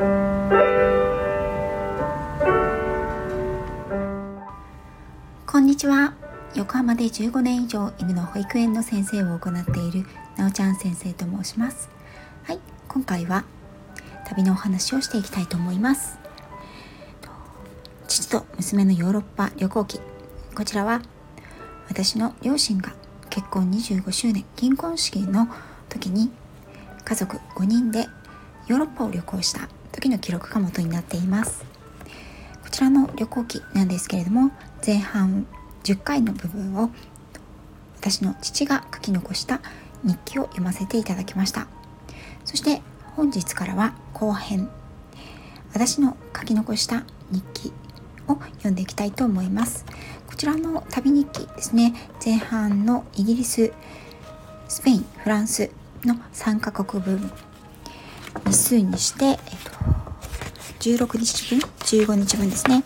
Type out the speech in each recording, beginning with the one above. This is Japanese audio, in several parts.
こんにちは。横浜で15年以上犬の保育園の先生を行っているなおちゃん先生と申します。はい今回は旅のお話をしていきたいと思います。父と娘のヨーロッパ旅行記。こちらは私の両親が結婚25周年金婚式の時に家族5人でヨーロッパを旅行した時の記録が元になっています。こちらの旅行記なんですけれども前半10回の部分を私の父が書き残した日記を読ませていただきました。そして本日からは後編私の書き残した日記を読んでいきたいと思います。こちらの旅日記ですね前半のイギリススペインフランスの3カ国分日数にして、えっと、16日分15日分ですね。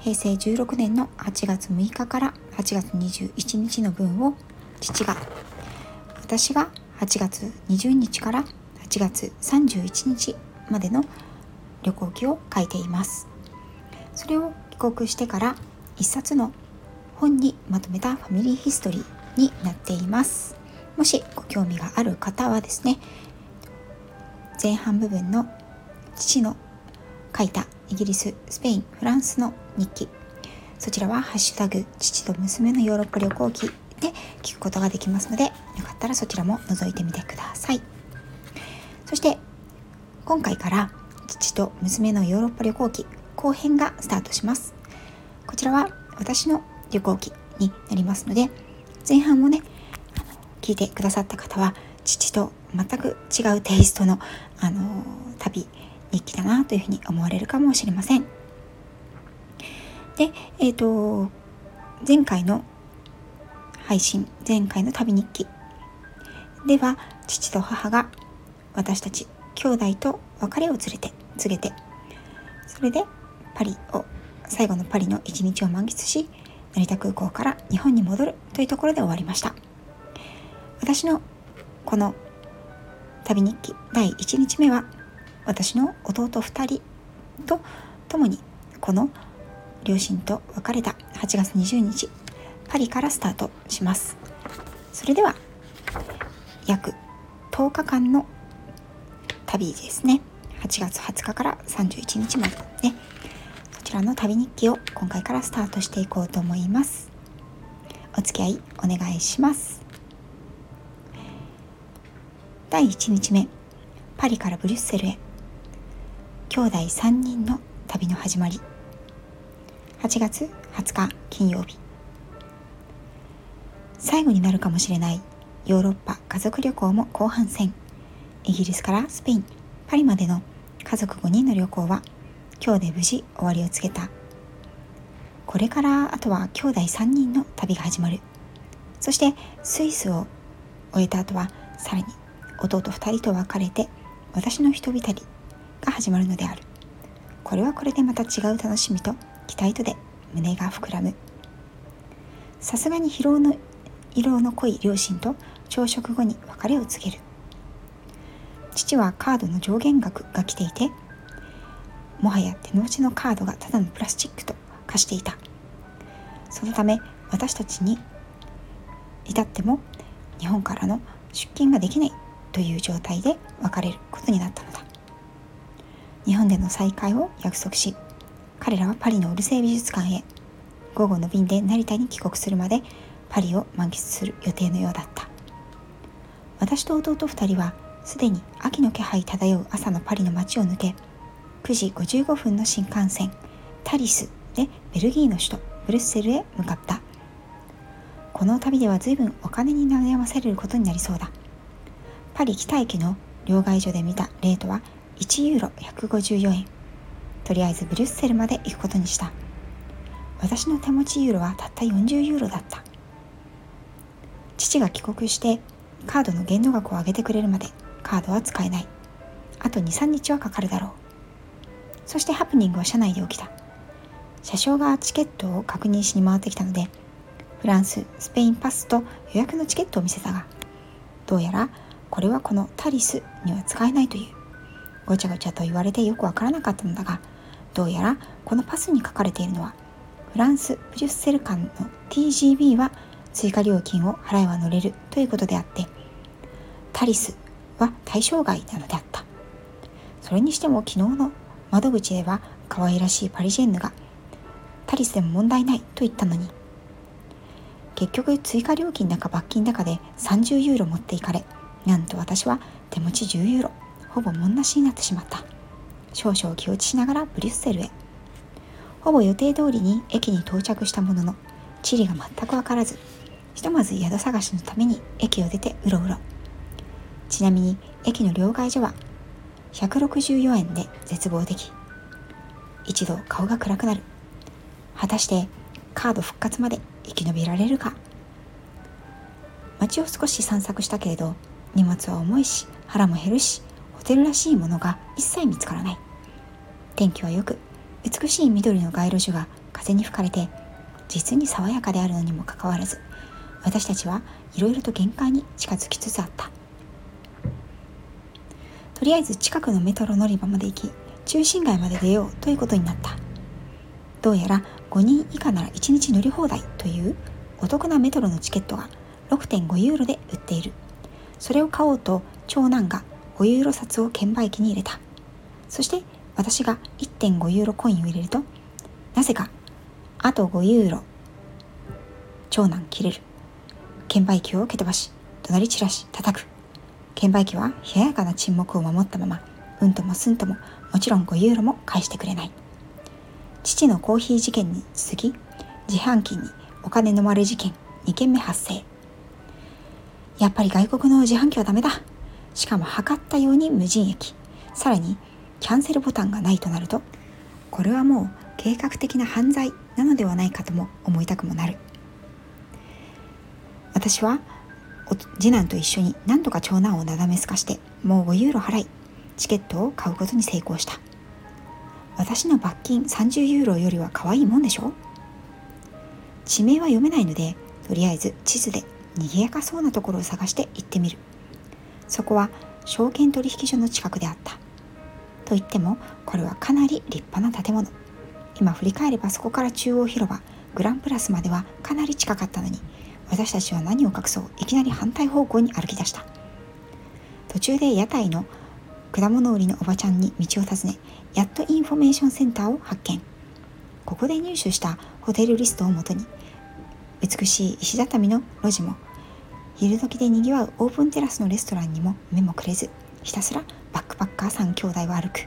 平成16年の8月6日から8月21日の分を父が私が8月20日から8月31日までの旅行記を書いています。それを帰国してから一冊の本にまとめたファミリーヒストリーになっています。もしご興味がある方はですね前半部分の父の書いたイギリススペインフランスの日記。そちらは「ハッシュタグ父と娘のヨーロッパ旅行記」で聞くことができますのでよかったらそちらも覗いてみてください。そして今回から父と娘のヨーロッパ旅行記後編がスタートします。こちらは私の旅行記になりますので前半もね聞いてくださった方は父と全く違うテイストの、あの旅日記だなというふうに思われるかもしれません。で、えっ、ー、と前回の配信前回の旅日記では父と母が私たち兄弟と別れを連れて告げてそれでパリを最後のパリの一日を満喫し成田空港から日本に戻るというところで終わりました私のこの旅日記第1日目は私の弟2人と共にこの両親と別れた8月20日パリからスタートします。それでは約10日間の旅ですね。8月20日から31日までね。そちらの旅日記を今回からスタートしていこうと思います。お付き合いお願いします。第1日目パリからブリュッセルへ。兄弟3人の旅の始まり。8月20日金曜日。最後になるかもしれないヨーロッパ家族旅行も後半戦。イギリスからスペインパリまでの家族5人の旅行は今日で無事終わりを告げた。これからあとは兄弟3人の旅が始まる。そしてスイスを終えた後はさらに弟2人と別れて私の一人旅が始まるのである。これはこれでまた違う楽しみと期待とで胸が膨らむ。さすがに疲労の色の濃い両親と朝食後に別れを告げる。父はカードの上限額が来ていてもはや手の内のカードがただのプラスチックと化していた。そのため私たちに至っても日本からの出勤ができないという状態で別れることになったのだ。日本での再会を約束し彼らはパリのオルセイ美術館へ午後の便で成田に帰国するまでパリを満喫する予定のようだった。私と弟2人はすでに秋の気配漂う朝のパリの街を抜け9時55分の新幹線タリスでベルギーの首都ブルッセルへ向かった。この旅では随分お金に悩まされることになりそうだ。パリ北駅の両替所で見たレートは1ユーロ154円。とりあえずブリュッセルまで行くことにした。私の手持ちユーロはたった40ユーロだった。父が帰国してカードの限度額を上げてくれるまでカードは使えない。あと23日はかかるだろう。そしてハプニングは車内で起きた。車掌がチケットを確認しに回ってきたのでフランススペインパスと予約のチケットを見せたがどうやらこれはこのタリスには使えないという。ごちゃごちゃと言われてよくわからなかったのだがどうやらこのパスに書かれているのはフランス・ブリュッセル間の TGB は追加料金を払えば乗れるということであってタリスは対象外なのであった。それにしても昨日の窓口では可愛らしいパリジェンヌがタリスでも問題ないと言ったのに結局追加料金だか罰金だかで30ユーロ持っていかれなんと私は手持ち10ユーロ。ほぼもんなしになってしまった。少々気落ちしながらブリュッセルへ。ほぼ予定通りに駅に到着したものの地理が全く分からずひとまず宿探しのために駅を出てうろうろ。ちなみに駅の両替所は164円で絶望的。一度顔が暗くなる。果たしてカード復活まで生き延びられるか。街を少し散策したけれど荷物は重いし腹も減るしテルらしいものが一切見つからない。天気はよく美しい緑の街路樹が風に吹かれて実に爽やかであるのにもかかわらず私たちはいろいろと限界に近づきつつあった。とりあえず近くのメトロ乗り場まで行き中心街まで出ようということになった。どうやら5人以下なら1日乗り放題というお得なメトロのチケットが6.5ユーロで売っている。それを買おうと長男が5ユーロ札を券売機に入れた。そして私が1.5ユーロコインを入れるとなぜかあと5ユーロ長男切れる。券売機を蹴飛ばし怒鳴り散らし叩く。券売機は冷ややかな沈黙を守ったままうんともすんとももちろん5ユーロも返してくれない。父のコーヒー事件に続き自販機にお金の割れ事件2件目発生。やっぱり外国の自販機はダメだ。しかも測ったように無人駅。さらにキャンセルボタンがないとなるとこれはもう計画的な犯罪なのではないかとも思いたくもなる。私は次男と一緒に何とか長男をなだめすかしてもう5ユーロ払いチケットを買うことに成功した。私の罰金30ユーロよりは可愛いもんでしょ？地名は読めないのでとりあえず地図で賑やかそうなところを探して行ってみる。そこは証券取引所の近くであった。と言ってもこれはかなり立派な建物。今振り返ればそこから中央広場グランプラスまではかなり近かったのに私たちは何を隠そういきなり反対方向に歩き出した。途中で屋台の果物売りのおばちゃんに道を尋ねやっとインフォメーションセンターを発見。ここで入手したホテルリストをもとに美しい石畳の路地も昼時でにぎわうオープンテラスのレストランにも目もくれずひたすらバックパッカー3兄弟を歩く。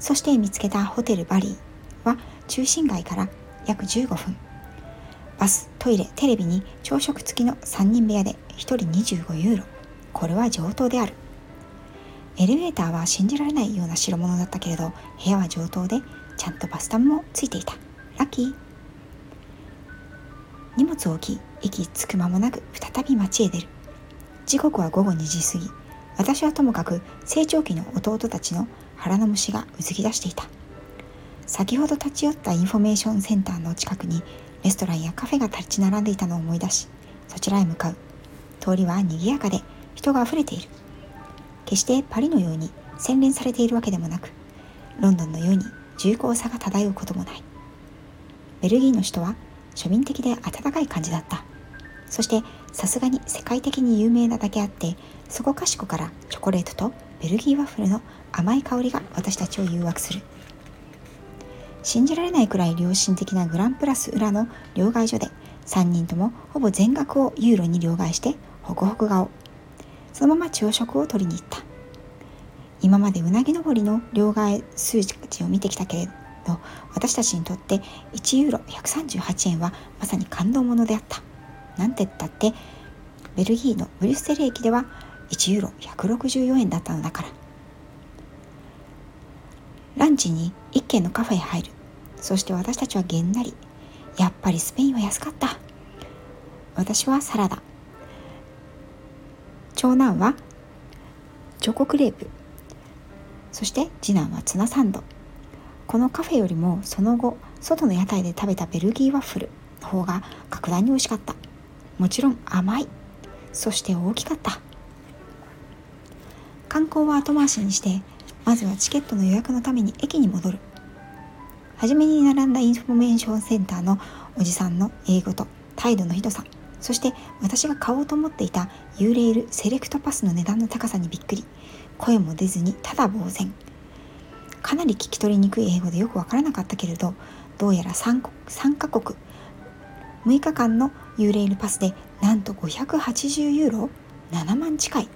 そして見つけたホテルバリーは中心街から約15分。バストイレテレビに朝食付きの3人部屋で1人25ユーロ。これは上等である。エレベーターは信じられないような代物だったけれど部屋は上等でちゃんとバスタブもついていた。ラッキー。荷物を置き息つく間もなく再び街へ出る。時刻は午後2時過ぎ。私はともかく成長期の弟たちの腹の虫がうずき出していた。先ほど立ち寄ったインフォメーションセンターの近くにレストランやカフェが立ち並んでいたのを思い出しそちらへ向かう。通りは賑やかで人が溢れている。決してパリのように洗練されているわけでもなくロンドンのように重厚さが漂うこともない。ベルギーの首都は庶民的で温かい感じだった。そしてさすがに世界的に有名なだけあってそこかしこからチョコレートとベルギーワッフルの甘い香りが私たちを誘惑する。信じられないくらい良心的なグランプラス裏の両替所で3人ともほぼ全額をユーロに両替してホクホク顔。そのまま朝食を取りに行った。今までうなぎ登りの両替数値を見てきたけれど私たちにとって1ユーロ138円はまさに感動ものであった。なんて言ったってベルギーのブリュッセル駅では1ユーロ164円だったのだから。ランチに一軒のカフェへ入る。そして私たちはげんなりやっぱりスペインは安かった。私はサラダ。長男はチョコクレープ。そして次男はツナサンド。このカフェよりもその後外の屋台で食べたベルギーワッフルの方が格段に美味しかった。もちろん甘い。そして大きかった。観光は後回しにしてまずはチケットの予約のために駅に戻る。初めに並んだインフォメーションセンターのおじさんの英語と態度のひどさそして私が買おうと思っていた U レールセレクトパスの値段の高さにびっくり。声も出ずにただ呆然。かなり聞き取りにくい英語でよくわからなかったけれどどうやら 3, 3カ国6日間の U レールパスでなんと580ユーロ7万近い。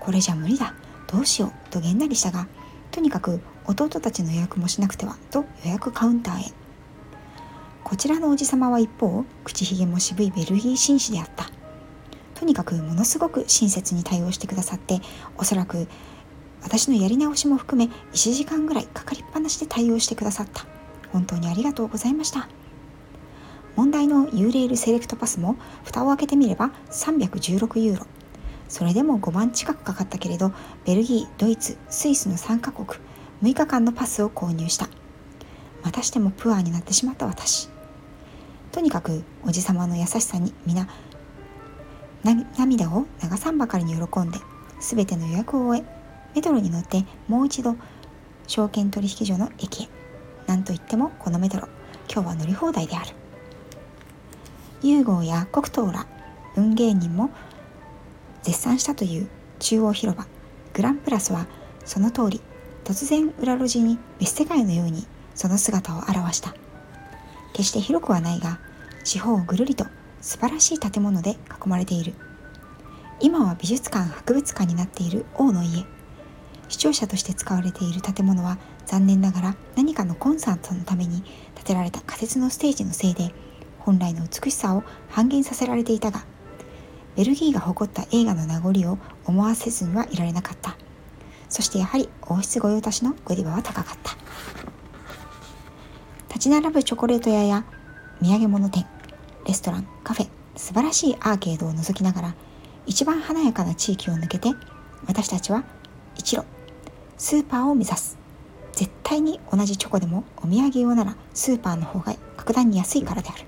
これじゃ無理だ。どうしようとげんなりしたがとにかく弟たちの予約もしなくてはと予約カウンターへ。こちらのおじさまは一方口ひげも渋いベルギー紳士であった。とにかくものすごく親切に対応してくださっておそらく私のやり直しも含め1時間ぐらいかかりっぱなしで対応してくださった。本当にありがとうございました。問題の U レールセレクトパスも蓋を開けてみれば316ユーロ。それでも5万近くかかったけれどベルギードイツスイスの3カ国6日間のパスを購入した。またしてもプアーになってしまった私。とにかくおじさまの優しさに皆涙を流さんばかりに喜んで全ての予約を終えメトロに乗ってもう一度証券取引所の駅へ。何といってもこのメトロ。今日は乗り放題である。ユーゴーやコクトーラ運芸人も絶賛したという中央広場。グランプラスはその通り突然裏路地に別世界のようにその姿を現した。決して広くはないが四方をぐるりと素晴らしい建物で囲まれている。今は美術館博物館になっている王の家。視聴者として使われている建物は残念ながら何かのコンサートのために建てられた仮設のステージのせいで本来の美しさを半減させられていたがベルギーが誇った映画の名残を思わせずにはいられなかった。そしてやはり王室御用達のゴディバは高かった。立ち並ぶチョコレート屋や土産物店レストランカフェ素晴らしいアーケードを覗きながら一番華やかな地域を抜けて私たちは一路スーパーを目指す。絶対に同じチョコでもお土産用ならスーパーの方が格段に安いからである。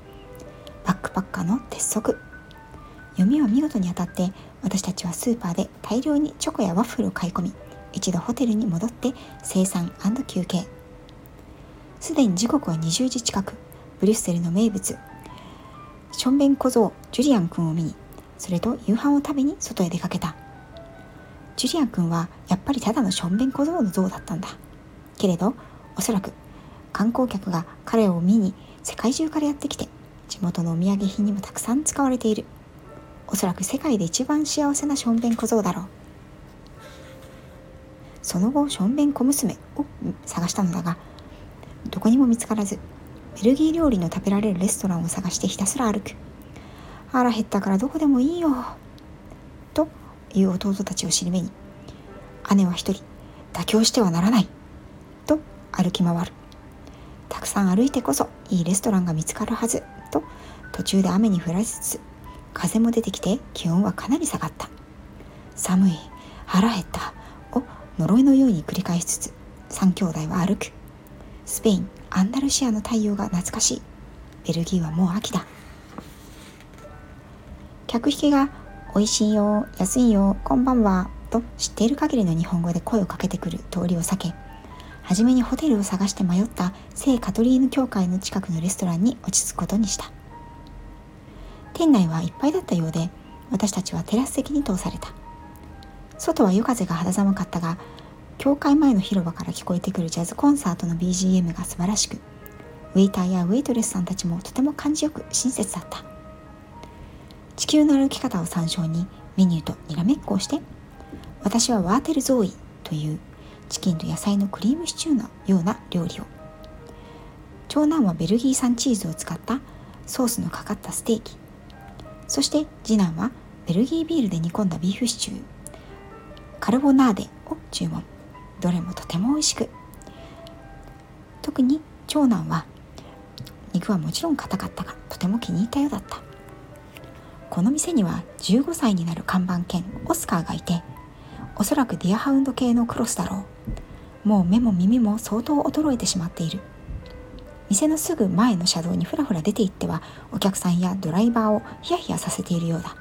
バックパッカーの鉄則。読みは見事に当たって私たちはスーパーで大量にチョコやワッフルを買い込み一度ホテルに戻って生産休憩。すでに時刻は20時近く。ブリュッセルの名物。ションベン小僧ジュリアン君を見にそれと夕飯を食べに外へ出かけた。ジュリアン君はやっぱりただのションベン小僧の像だったんだ。けれどおそらく観光客が彼を見に世界中からやってきて地元のお土産品にもたくさん使われている。おそらく世界で一番幸せなションベン小僧だろう。その後ションベン小娘を探したのだがどこにも見つからずベルギー料理の食べられるレストランを探してひたすら歩く。腹減ったからどこでもいいよ。いう弟たちを尻目に姉は一人妥協してはならないと歩き回る。たくさん歩いてこそいいレストランが見つかるはずと途中で雨に降られつつ風も出てきて気温はかなり下がった。寒い腹減ったを呪いのように繰り返しつつ3兄弟は歩く。スペインアンダルシアの太陽が懐かしい。ベルギーはもう秋だ。客引きが「美味しいよ安いよこんばんは」と知っている限りの日本語で声をかけてくる通りを避け初めにホテルを探して迷った聖カトリーヌ教会の近くのレストランに落ち着くことにした。店内はいっぱいだったようで私たちはテラス席に通された。外は夜風が肌寒かったが教会前の広場から聞こえてくるジャズコンサートの BGM が素晴らしくウェイターやウェイトレスさんたちもとても感じよく親切だった。地球の歩き方を参照にメニューとにらめっこをして私はワーテルゾーイというチキンと野菜のクリームシチューのような料理を長男はベルギー産チーズを使ったソースのかかったステーキそして次男はベルギービールで煮込んだビーフシチューカルボナーデを注文どれもとても美味しく特に長男は肉はもちろん硬かったがとても気に入ったようだったこの店には15歳になる看板犬オスカーがいておそらくディアハウンド系のクロスだろう。もう目も耳も相当衰えてしまっている。店のすぐ前の車道にふらふら出て行ってはお客さんやドライバーをヒヤヒヤさせているようだ。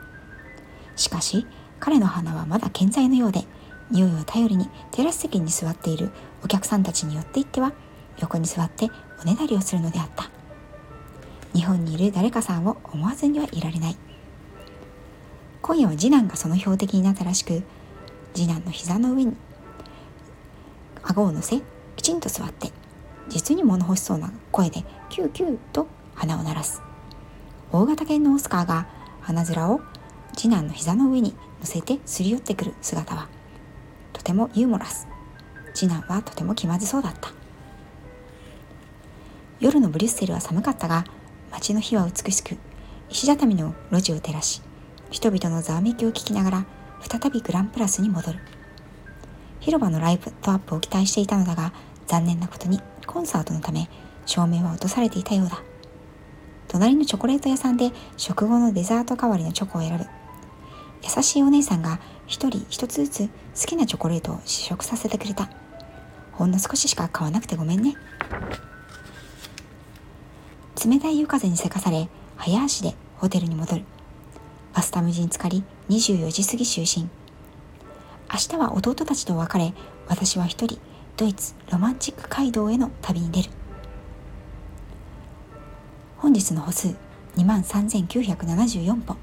しかし彼の鼻はまだ健在のようで匂いを頼りにテラス席に座っているお客さんたちによっていっては横に座っておねだりをするのであった。日本にいる誰かさんを思わずにはいられない。今夜は次男がその標的になったらしく次男の膝の上に顎を乗せきちんと座って実に物欲しそうな声でキューキューと鼻を鳴らす。大型犬のオスカーが鼻面を次男の膝の上に乗せてすり寄ってくる姿はとてもユーモラス。次男はとても気まずそうだった。夜のブリュッセルは寒かったが街の火は美しく石畳の路地を照らし人々のざわめきを聞きながら再びグランプラスに戻る。広場のライトアップを期待していたのだが残念なことにコンサートのため照明は落とされていたようだ。隣のチョコレート屋さんで食後のデザート代わりのチョコを選ぶ。優しいお姉さんが一人一つずつ好きなチョコレートを試食させてくれた。ほんの少ししか買わなくてごめんね。冷たい夜風にせかされ早足でホテルに戻る。バスタムジに浸かり24時過ぎ就寝。明日は弟たちと別れ私は一人ドイツロマンチック街道への旅に出る。本日の歩数2万3974歩。